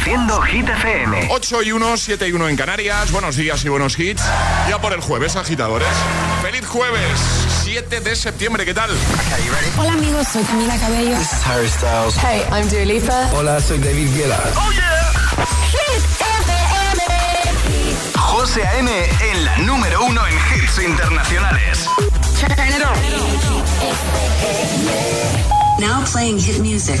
Reproduciendo Hit FM. 8 y 1, 7 y 1 en Canarias. Buenos días y buenos hits. Ya por el jueves, agitadores. ¡Feliz jueves! 7 de septiembre, ¿qué tal? Hola amigos, soy Camila Cabello. This is Harry Styles. Hey, I'm Dua Lipa. Hola, soy David Guetta. ¡Oh yeah! Hit FM. José A.M. en la número uno en hits internacionales. Turn it on. Now playing hit music.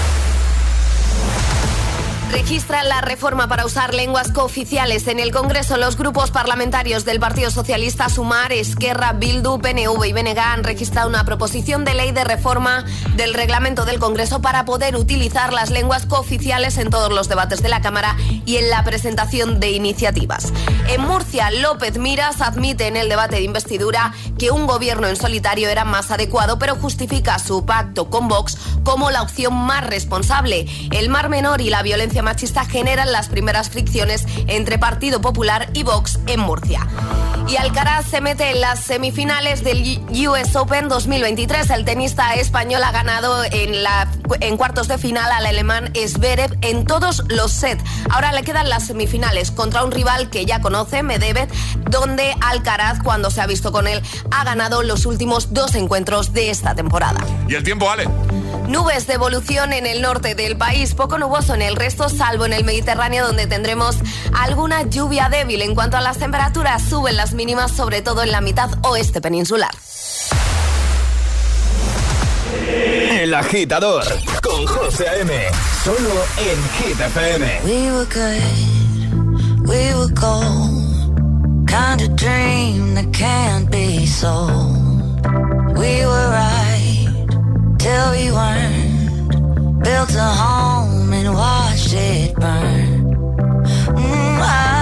registran la reforma para usar lenguas cooficiales en el Congreso. Los grupos parlamentarios del Partido Socialista, Sumar, Esquerra, Bildu, PNV y BNG han registrado una proposición de ley de reforma del reglamento del Congreso para poder utilizar las lenguas cooficiales en todos los debates de la Cámara y en la presentación de iniciativas. En Murcia, López Miras admite en el debate de investidura que un gobierno en solitario era más adecuado, pero justifica su pacto con Vox como la opción más responsable. El Mar Menor y la violencia machista generan las primeras fricciones entre Partido Popular y Vox en Murcia. Y Alcaraz se mete en las semifinales del US Open 2023. El tenista español ha ganado en, la, en cuartos de final al alemán Zverev en todos los sets. Ahora le quedan las semifinales contra un rival que ya conoce, Medvedev, donde Alcaraz, cuando se ha visto con él, ha ganado los últimos dos encuentros de esta temporada. ¿Y el tiempo, Ale? Nubes de evolución en el norte del país, poco nuboso en el resto, salvo en el Mediterráneo donde tendremos alguna lluvia débil. En cuanto a las temperaturas, suben las mínimas, sobre todo en la mitad oeste peninsular. El agitador con José A.M. Solo en Hit FM. We were good, we were gold. Kind of dream that can't be sold. We were right till we weren't. Built a home and watched it burn. Mm, I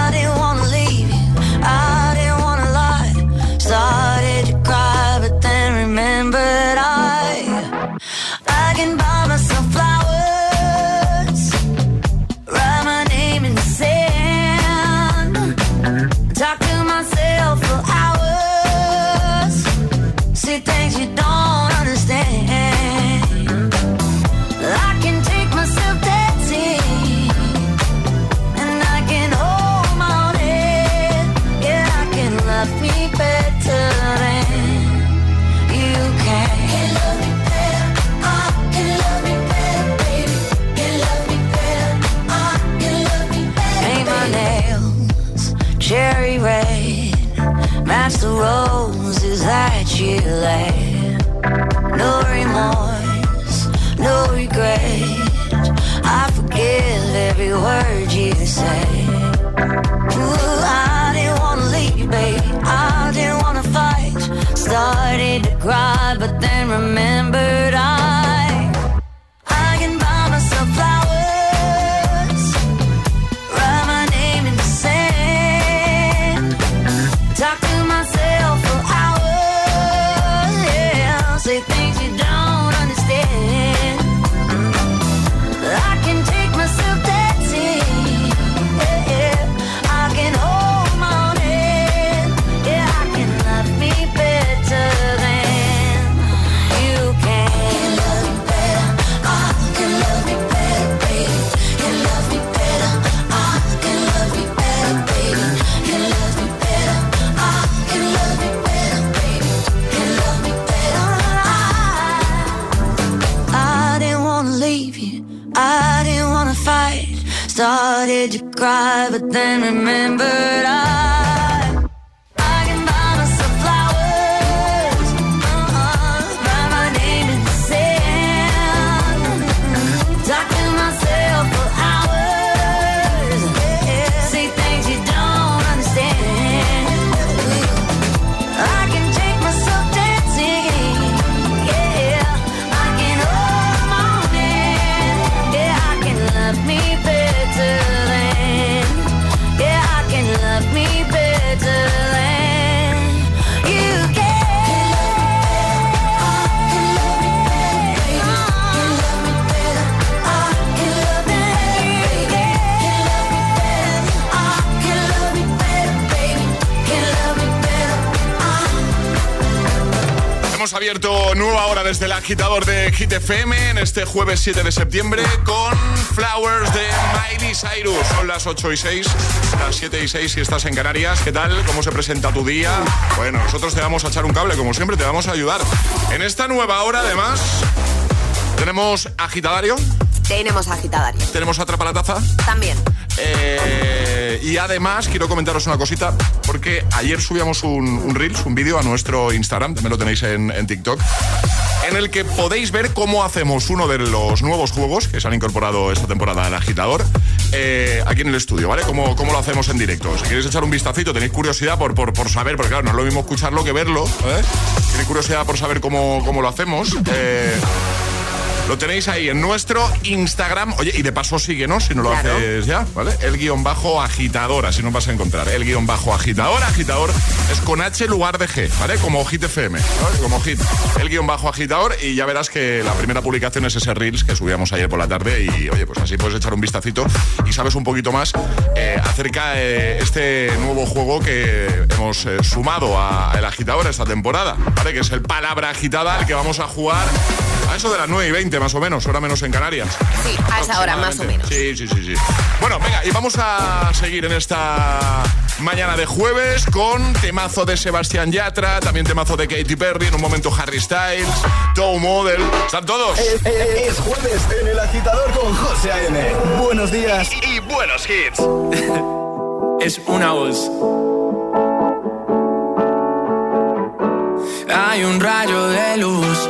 cried, but then remembered. Agitador de Hit FM en este jueves 7 de septiembre con Flowers de Miley Cyrus. Son las 8 y 6, las 7 y 6 si estás en Canarias. ¿Qué tal? ¿Cómo se presenta tu día? Bueno, nosotros te vamos a echar un cable, como siempre, te vamos a ayudar. En esta nueva hora, además, tenemos agitadario. Tenemos agitadario. Tenemos atrapa la taza. También. Eh, y además quiero comentaros una cosita, porque ayer subíamos un, un Reels, un vídeo a nuestro Instagram, también lo tenéis en, en, TikTok, en el que podéis ver cómo hacemos uno de los nuevos juegos que se han incorporado esta temporada al agitador eh, aquí en el estudio, ¿vale? Cómo, cómo, lo hacemos en directo. Si queréis echar un vistacito, tenéis curiosidad por, por, por saber, porque claro, no es lo mismo escucharlo que verlo, ¿eh? Tenéis curiosidad por saber cómo, cómo lo hacemos. Eh, lo tenéis ahí en nuestro Instagram. Oye, y de paso síguenos si no lo claro. haces ya, ¿vale? El guion bajo agitador, así nos vas a encontrar. El guion bajo agitador, agitador es con H lugar de G, ¿vale? Como Hit FM, ¿vale? Como Hit. El guion bajo agitador y ya verás que la primera publicación es ese Reels que subíamos ayer por la tarde y, oye, pues así puedes echar un vistacito y sabes un poquito más eh, acerca de este nuevo juego que hemos eh, sumado al agitador esta temporada, ¿vale? Que es el palabra agitada, al que vamos a jugar a eso de las 9 y 20 más o menos, hora menos en Canarias. Sí, a esa hora más o menos. Sí, sí, sí, sí. Bueno, venga, y vamos a seguir en esta mañana de jueves con temazo de Sebastián Yatra, también temazo de Katy Perry, en un momento Harry Styles, Toe Model. ¿Están todos? Es, es, es jueves en el agitador con José A.M. Buenos días y, y buenos hits. es una voz. Hay un rayo de luz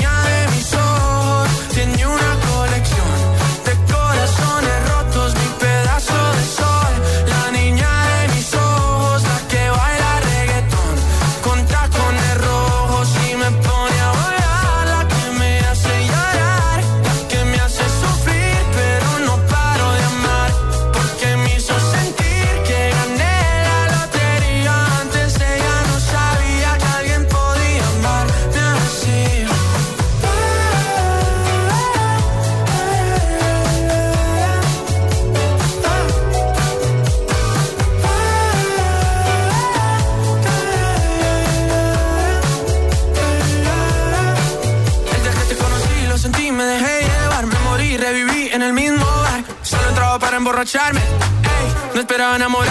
esperaba enamorarme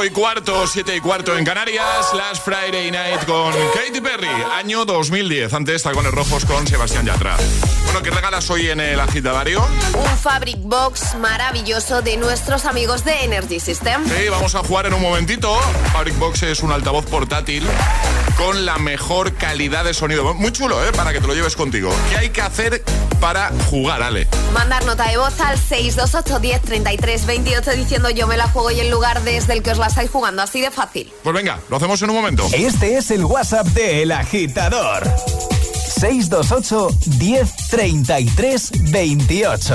8 y cuarto, 7 y cuarto en Canarias, Last Friday Night con Katy Perry, año 2010. Antes Tacones Rojos con Sebastián Yatra. Bueno, ¿qué regalas hoy en el agitadario? Un Fabric Box maravilloso de nuestros amigos de Energy System. Sí, vamos a jugar en un momentito. Fabric Box es un altavoz portátil con la mejor calidad de sonido. Muy chulo, ¿eh? Para que te lo lleves contigo. ¿Qué hay que hacer para jugar, Ale? Mandar nota de voz al 628 10 33 28 diciendo yo me la juego y el lugar desde el que os la estáis jugando. Así de fácil. Pues venga, lo hacemos en un momento. Este es el WhatsApp de El Agitador. 628 10 33 28.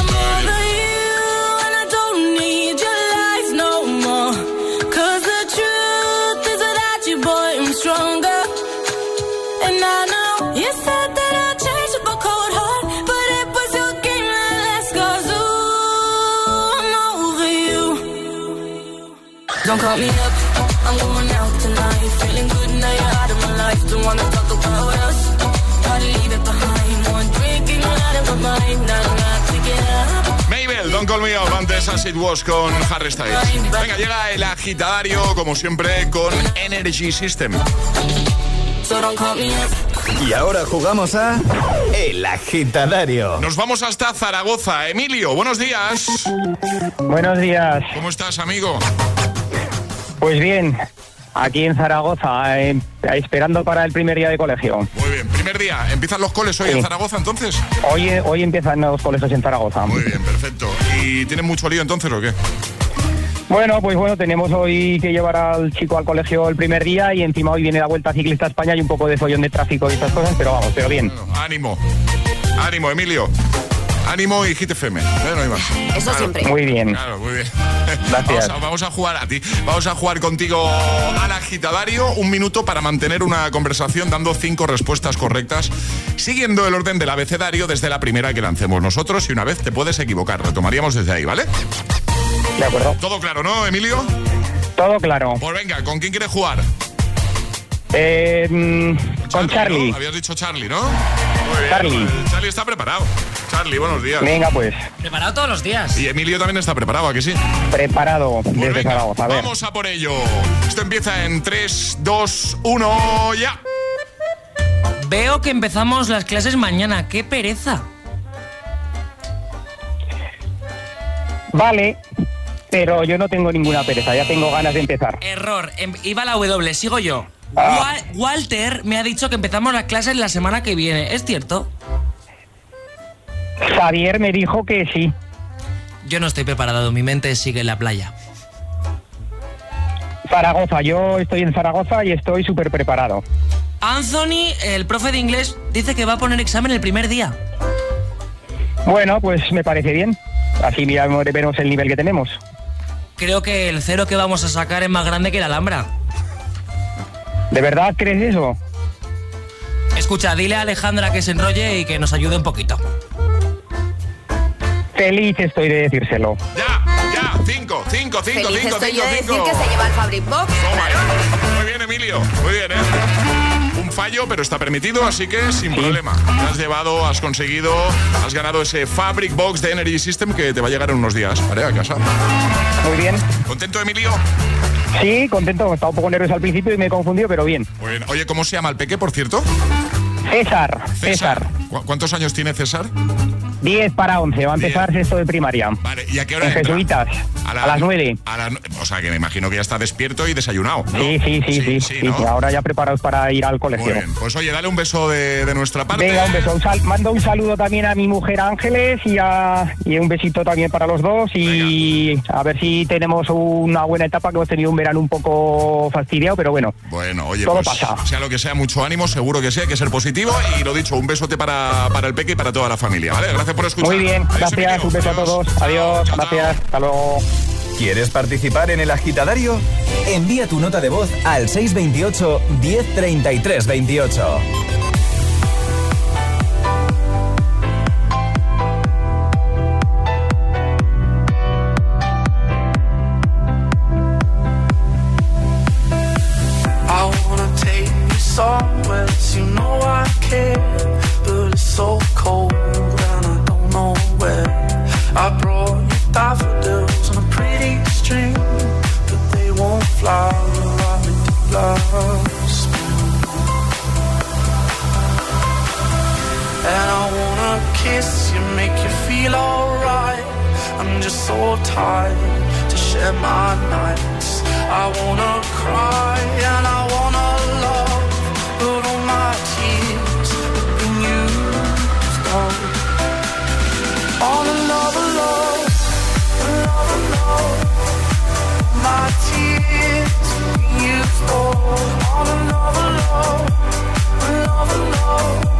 Over you and I don't need your lies no more. 'Cause the truth is you, boy, I'm stronger. And I know you said that a cold heart, but it was your game that I'm over you. Don't call me up, Feeling good now you're out of my life. Don't wanna talk about us. Gotta leave it behind. One drink and you're out of my mind. Not enough to get up. Mabel, Don't Call Me Up, antes As It Was con Harry Styles. Venga, llega el agitadario, como siempre, con Energy System. So don't call me up. Y ahora jugamos a El Agitadario. Nos vamos hasta Zaragoza. Emilio, buenos días. Buenos días. ¿Cómo estás, amigo? Pues bien, aquí en Zaragoza, eh, esperando para el primer día de colegio. Muy bien, primer día. ¿Empiezan los coles hoy Sí. en Zaragoza entonces? Hoy, hoy empiezan los colegios en Zaragoza. Muy bien, perfecto. ¿Y tienen mucho lío entonces o qué? Bueno, pues bueno, tenemos hoy que llevar al chico al colegio el primer día y encima hoy viene la Vuelta Ciclista a España y un poco de follón de tráfico y estas cosas, pero vamos, pero bien. Bueno, ánimo. Ánimo, Emilio. Ánimo y Hit FM. Eh, no hay más. Eso Claro. siempre. Muy bien. Claro, muy bien. Gracias. Vamos a, vamos a jugar a ti. Vamos a jugar contigo al agitadario. Un minuto para mantener una conversación dando cinco respuestas correctas, siguiendo el orden del abecedario desde la primera que lancemos nosotros. Y una vez te puedes equivocar. Retomaríamos desde ahí, ¿vale? De acuerdo. Todo claro, ¿no, Emilio? Todo claro. Pues venga, ¿con quién quieres jugar? Eh, mm, con Charlie. ¿no? Habías dicho Charlie, ¿no? Charlie. Charlie está preparado. Charlie, buenos días. Venga, pues, Preparado todos los días. Y Emilio también está preparado, ¿a que sí? preparado Pues desde venga, Zaragoza. A ver. Vamos a por ello. Esto empieza en 3, 2, 1, ya. Veo que empezamos las clases mañana. ¡Qué pereza! Vale, pero yo no tengo ninguna pereza, ya tengo ganas de empezar. Error. Em- iba la W, sigo yo. Ah. Wa- Walter me ha dicho que empezamos las clases la semana que viene. ¿Es cierto? Javier me dijo que sí. Yo no estoy preparado. Mi mente sigue en la playa. Zaragoza, yo estoy en Zaragoza y estoy súper preparado. Anthony, el profe de inglés, dice que va a poner examen el primer día. Bueno, pues me parece bien. Así miramos, vemos el nivel que tenemos. Creo que el cero que vamos a sacar es más grande que la Alhambra. ¿De verdad crees eso? Escucha, dile a Alejandra que se enrolle y que nos ayude un poquito. Feliz estoy de decírselo. Ya, ya. 5, 5, 5, 5, Feliz 5, estoy yo de decir 5. que se lleva el Fabric Box. Muy bien, Emilio. Muy bien, ¿eh? Un fallo, pero está permitido, así que sin problema. Te has llevado, has conseguido, has ganado ese Fabric Box de Energy System que te va a llegar en unos días. Vale, a casa. Muy bien. ¿Contento, Emilio? Sí, contento. Estaba un poco nervioso al principio y me he confundido, pero bien. Oye, ¿cómo se llama el peque, por cierto? César, César. ¿Cu- ¿Cuántos años tiene César? 10 para 11, va a empezar sexto de primaria. Vale, ¿y a qué hora En? Jesuitas, a las 9. a la- o sea, que me imagino que ya está despierto y desayunado. ¿no? Sí, sí, sí, sí. sí, ¿no? Ahora ya preparados para ir al Muy colegio. bien. Pues oye, dale un beso de, de nuestra parte. Venga, un beso. Un sal- mando un saludo también a mi mujer Ángeles y, a- y un besito también para los dos. Y a ver si tenemos una buena etapa, que hemos tenido un verano un poco fastidiado, pero bueno. Bueno, oye, Todo pues, pasa. sea lo que sea, mucho ánimo, seguro que sí, hay que ser positivo. Y lo dicho, un besote para, para el peque y para toda la familia, ¿vale? Gracias por escuchar. Muy bien, Adiós, gracias. Un beso a Adiós. todos. Adiós, chao, gracias. chao. Hasta luego. ¿Quieres participar en el agitadario? Envía tu nota de voz al 628 1033 28. I wanna take you somewhere you know I care, kiss you make you feel alright. I'm just so tired to share my nights. I wanna cry and I wanna love, but all my tears have been used up. All in love alone, love alone. My tears used up. All in love alone, love alone.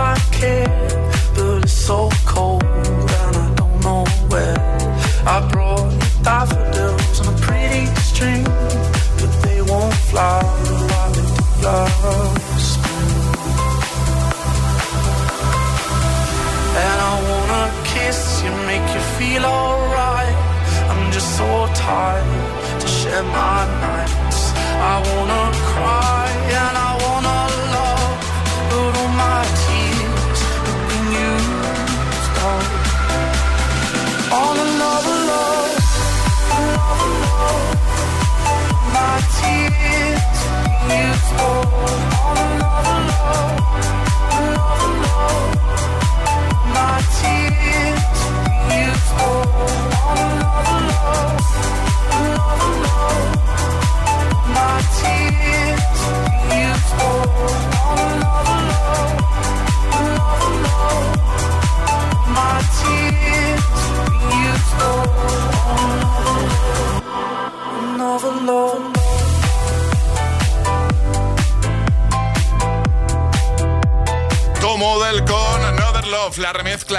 to share my nights. I wanna cry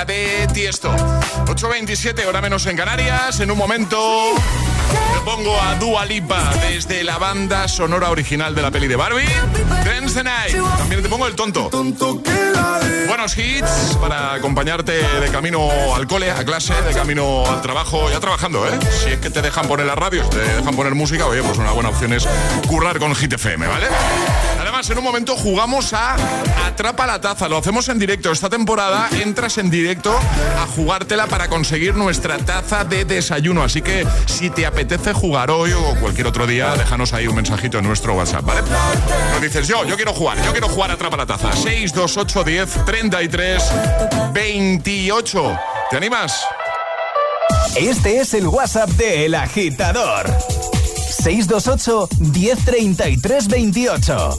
la remezcla de Tiesto. 8.27, hora menos en Canarias. En un momento te pongo a Dua Lipa desde la banda sonora original de la peli de Barbie, Dance the Night. También te pongo el tonto. Buenos hits para acompañarte de camino al cole, a clase, de camino al trabajo, ya trabajando, ¿eh? Si es que te dejan poner las radios, te dejan poner música, oye, pues una buena opción es currar con Hit FM, ¿vale? En un momento jugamos a Atrapa la Taza. Lo hacemos en directo. Esta temporada entras en directo a jugártela para conseguir nuestra taza de desayuno. Así que si te apetece jugar hoy o cualquier otro día, déjanos ahí un mensajito en nuestro WhatsApp, ¿vale? Nos dices, yo, yo quiero jugar, yo quiero jugar a Atrapa la Taza. 628 10 33 28. ¿Te animas? Este es el WhatsApp de El Agitador. 628 1033 28.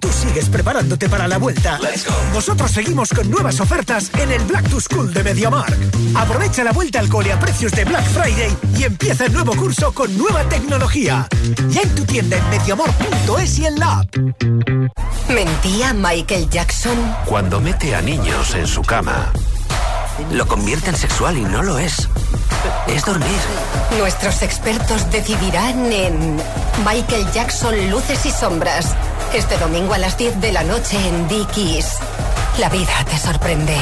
Tú sigues preparándote para la vuelta. Nosotros seguimos con nuevas ofertas en el Black to School de MediaMark. Aprovecha la vuelta al cole a precios de Black Friday y empieza el nuevo curso con nueva tecnología. Ya en tu tienda en MediaMark.es y en la app. ¿Mentía Michael Jackson? Cuando mete a niños en su cama, lo convierte en sexual y no lo es. Es dormir. Nuestros expertos decidirán en Michael Jackson Luces y Sombras. Este domingo a las 10 de la noche en Dickies. La vida te sorprende.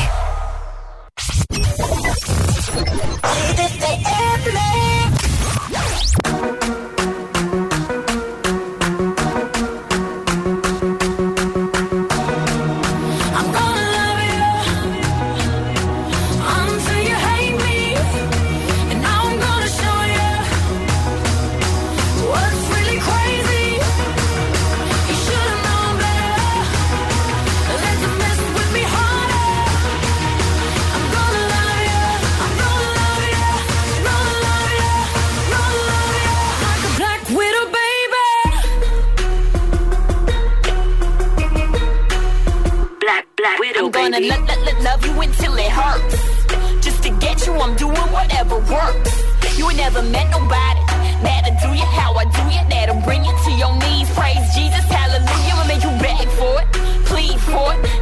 Gonna lo- lo- lo- love you until it hurts. Just to get you, I'm doing whatever works. You ain't never met nobody. That'll do you how I do you. That'll bring you to your knees. Praise Jesus, hallelujah. I'll make you beg for it. plead for it.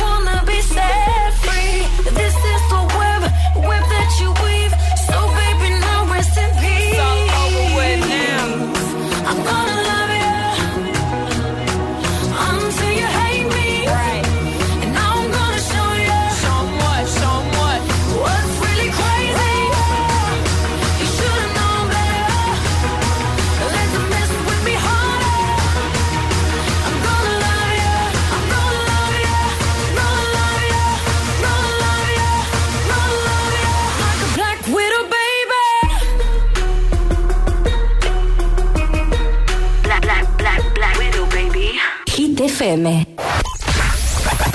FM.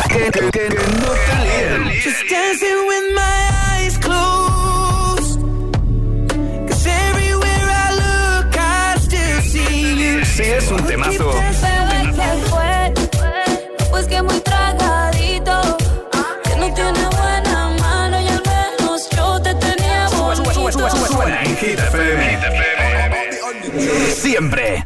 Que, que- que- no. Just dancing with my eyes closed. Cause everywhere I look, I still see you. Sí, es un temazo. Bebé, ¿qué fue? Pues que muy tragadito. Que no tiene buena mano y al menos yo te tenía bonito. Suena en Hit FM. Siempre.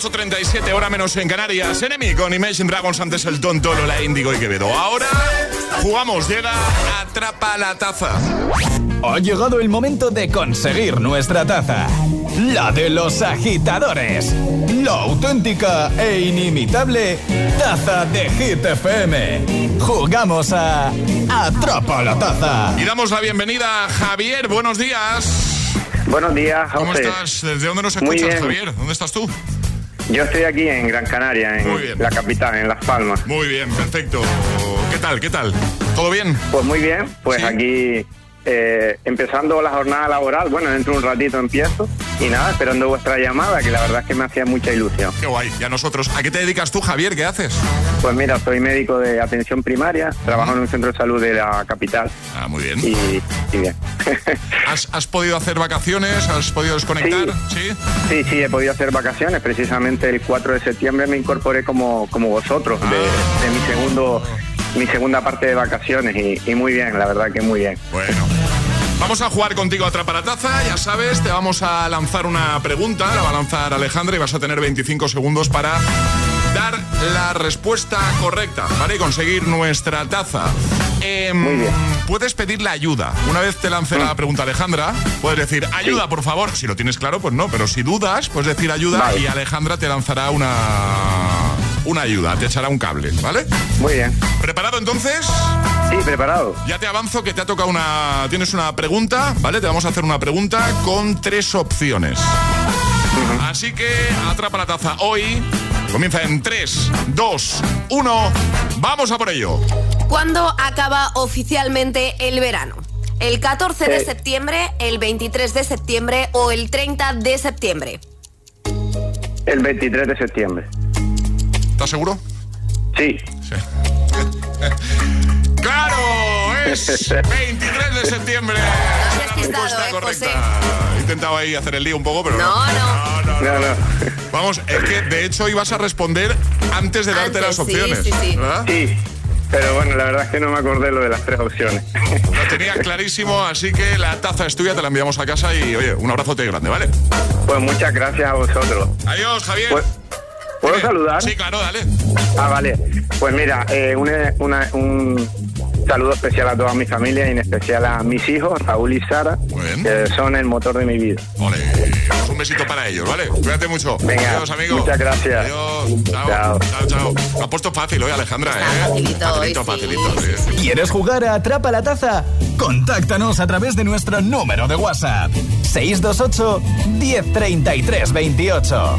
8.37, hora menos en Canarias. Enemy con Imagine Dragons, antes el Tonto, Lola Índigo y Quevedo. Ahora jugamos, llega Atrapa la Taza. Ha llegado el momento de conseguir nuestra taza. La de los agitadores. La auténtica e inimitable taza de Hit FM. Jugamos a Atrapa la taza. Y damos la bienvenida a Javier, buenos días. Buenos días, ¿Cómo José. estás? ¿Desde dónde nos escuchas. Javier? ¿Dónde estás tú? Yo estoy aquí en Gran Canaria, en la capital, en Las Palmas. Muy bien, perfecto. ¿Qué tal? ¿Qué tal? ¿Todo bien? Pues muy bien, pues aquí eh, empezando la jornada laboral, bueno, dentro de un ratito empiezo y nada, esperando vuestra llamada, que la verdad es que me hacía mucha ilusión. Qué guay. Y a nosotros, ¿a qué te dedicas tú, Javier? ¿Qué haces? Pues mira, soy médico de atención primaria, trabajo en un centro de salud de la capital. Ah, muy bien. Y, y bien. ¿Has, has podido hacer vacaciones? ¿Has podido desconectar? Sí. Sí, sí, he podido hacer vacaciones. Precisamente el 4 de septiembre me incorporé como, como vosotros, de, de mi segundo mi segunda parte de vacaciones y, y muy bien, la verdad que muy bien. Bueno. Vamos a jugar contigo a Atrapa la Taza, ya sabes, te vamos a lanzar una pregunta, la va a lanzar Alejandra y vas a tener 25 segundos para dar la respuesta correcta, ¿vale? Y conseguir nuestra taza. Em, Puedes pedir la ayuda. Una vez te lance la pregunta Alejandra, puedes decir ayuda, por favor. Si lo tienes claro, pues no, pero si dudas, puedes decir ayuda Vale. y Alejandra te lanzará una, una ayuda, te echará un cable, ¿vale? Muy bien. ¿Preparado entonces? Sí, preparado. Ya te avanzo que te ha tocado una. Tienes una pregunta, ¿vale? Te vamos a hacer una pregunta con tres opciones. Así que atrapa la taza hoy. Comienza en 3, 2, 1. Vamos a por ello. ¿Cuándo acaba oficialmente el verano? ¿El 14 de Eh. septiembre, el 23 de septiembre o el 30 de septiembre? El 23 de septiembre. ¿Estás seguro? Sí. ¡Claro! Es 23 de septiembre. Respuesta correcta. intentado ahí hacer el lío un poco, pero No, no. no, no, no. Vamos, es que de hecho ibas a responder antes de darte Antes, las sí, opciones. sí, sí. ¿verdad? Sí, pero bueno, la verdad es que no me acordé lo de las tres opciones. Lo tenía clarísimo, así que la taza es tuya, te la enviamos a casa y oye, un abrazote grande, ¿vale? Pues muchas gracias a vosotros. Adiós, Javier. Pues, ¿Puedo saludar? Sí, claro, dale. Ah, vale. Pues mira, eh, una- una- un saludo especial a toda mi familia y en especial a mis hijos, Raúl y Sara, que son el motor de mi vida. Ole, pues un besito para ellos, ¿vale? Cuídate mucho. Venga, Adiós, amigo. muchas gracias. Adiós. Chao. Chao, chao. Lo ha puesto fácil hoy, Alejandra, ¿eh? facilito facilito, hoy, sí. facilito, sí. ¿Quieres jugar a Atrapa la Taza? Contáctanos a través de nuestro número de WhatsApp. 628 1033 28.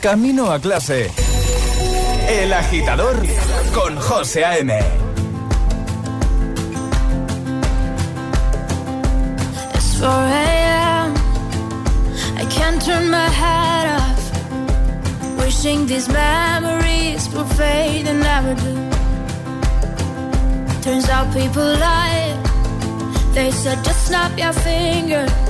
Camino a clase. El agitador con José A.M. It's 4 a.m. I can't turn my head off. Wishing these memories will fade and never do. Turns out people lie. They said just snap your fingers.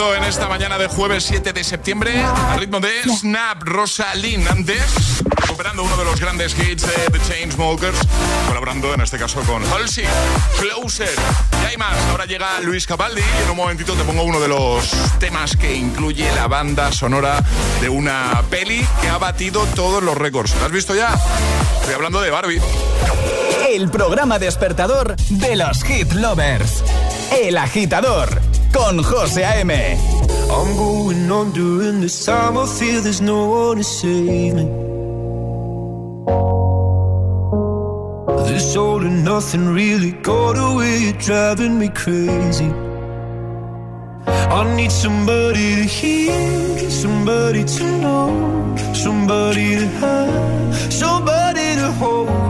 En esta mañana de jueves 7 de septiembre, al ritmo de Snap Rosalind. Antes, recuperando uno de los grandes hits de The Chainsmokers, colaborando en este caso con Halsey, Closer. Y hay más. Ahora llega Luis Capaldi y en un momentito te pongo uno de los temas que incluye la banda sonora de una peli que ha batido todos los récords. ¿Lo has visto ya? Estoy hablando de Barbie. El programa despertador de los hit lovers. El agitador con José A.M. I'm going on during this time. I feel there's no one to save me. This all and nothing really got away, driving me crazy. I need somebody to hear, somebody to know, somebody to have, somebody to hold.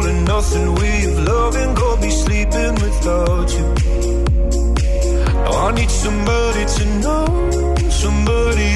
All and nothing way of loving got be sleeping without you. Now I need somebody to know, somebody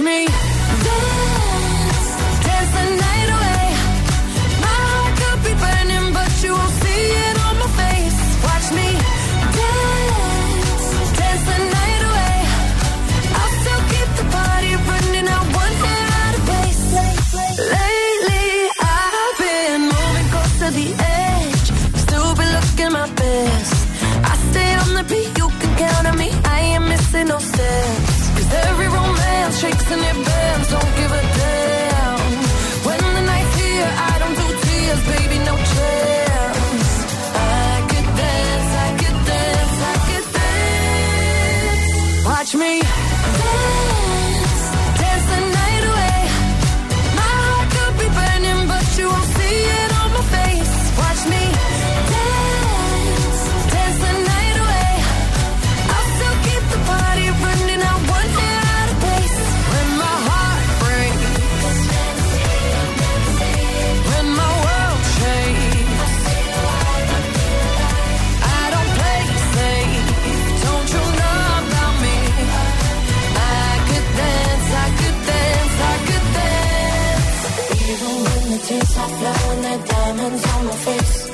me. tears are flowing like diamonds on my face.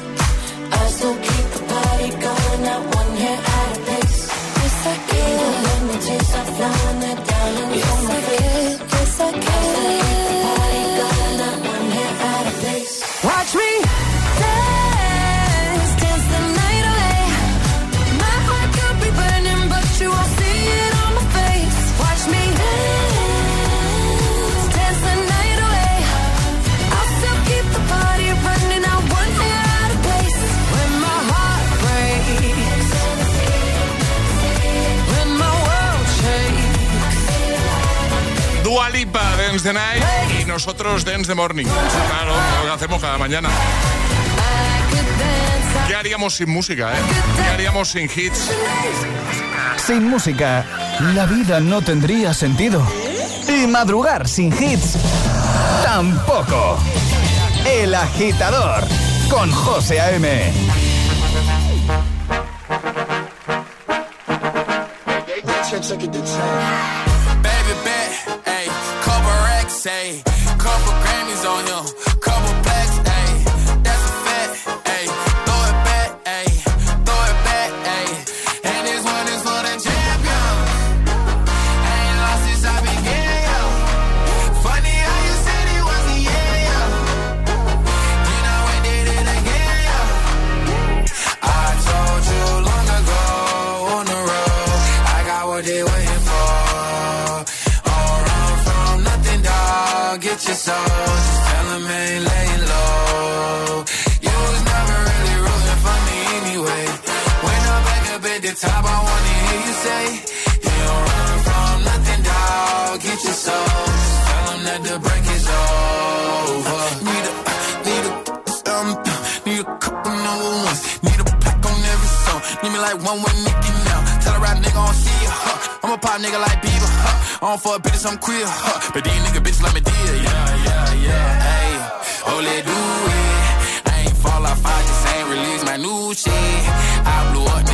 I still keep the party going, not one hair out of place. Yes, I can. Let me tears are flowing like diamonds yes, on my face. the Night y nosotros Dance the Morning. Claro, lo que hacemos cada mañana. ¿Qué haríamos sin música, eh? ¿Qué haríamos sin hits? Sin música, la vida no tendría sentido. Y madrugar sin hits, tampoco. El agitador, con José A.M. say. Couple Grammys on him. say you don't run from nothing, dog. Get your soul. Tell them that the break is over. Need a, need a, um, need a couple number ones. Need a pack on every song. Need me like one with Nicky now. Tell a rap nigga I don't see ya. Huh. I'm a pop nigga like Bieber. Huh. I don't fuck I'm queer. Huh. But these nigga bitch like me dear. Yeah, yeah, yeah. Hey, oh let do it. I ain't fall off, I just ain't release my new shit. I blew up.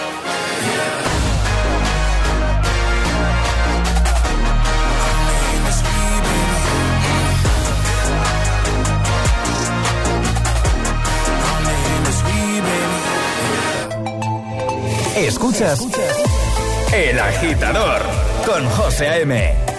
Escuchas El Agitador con José A.M.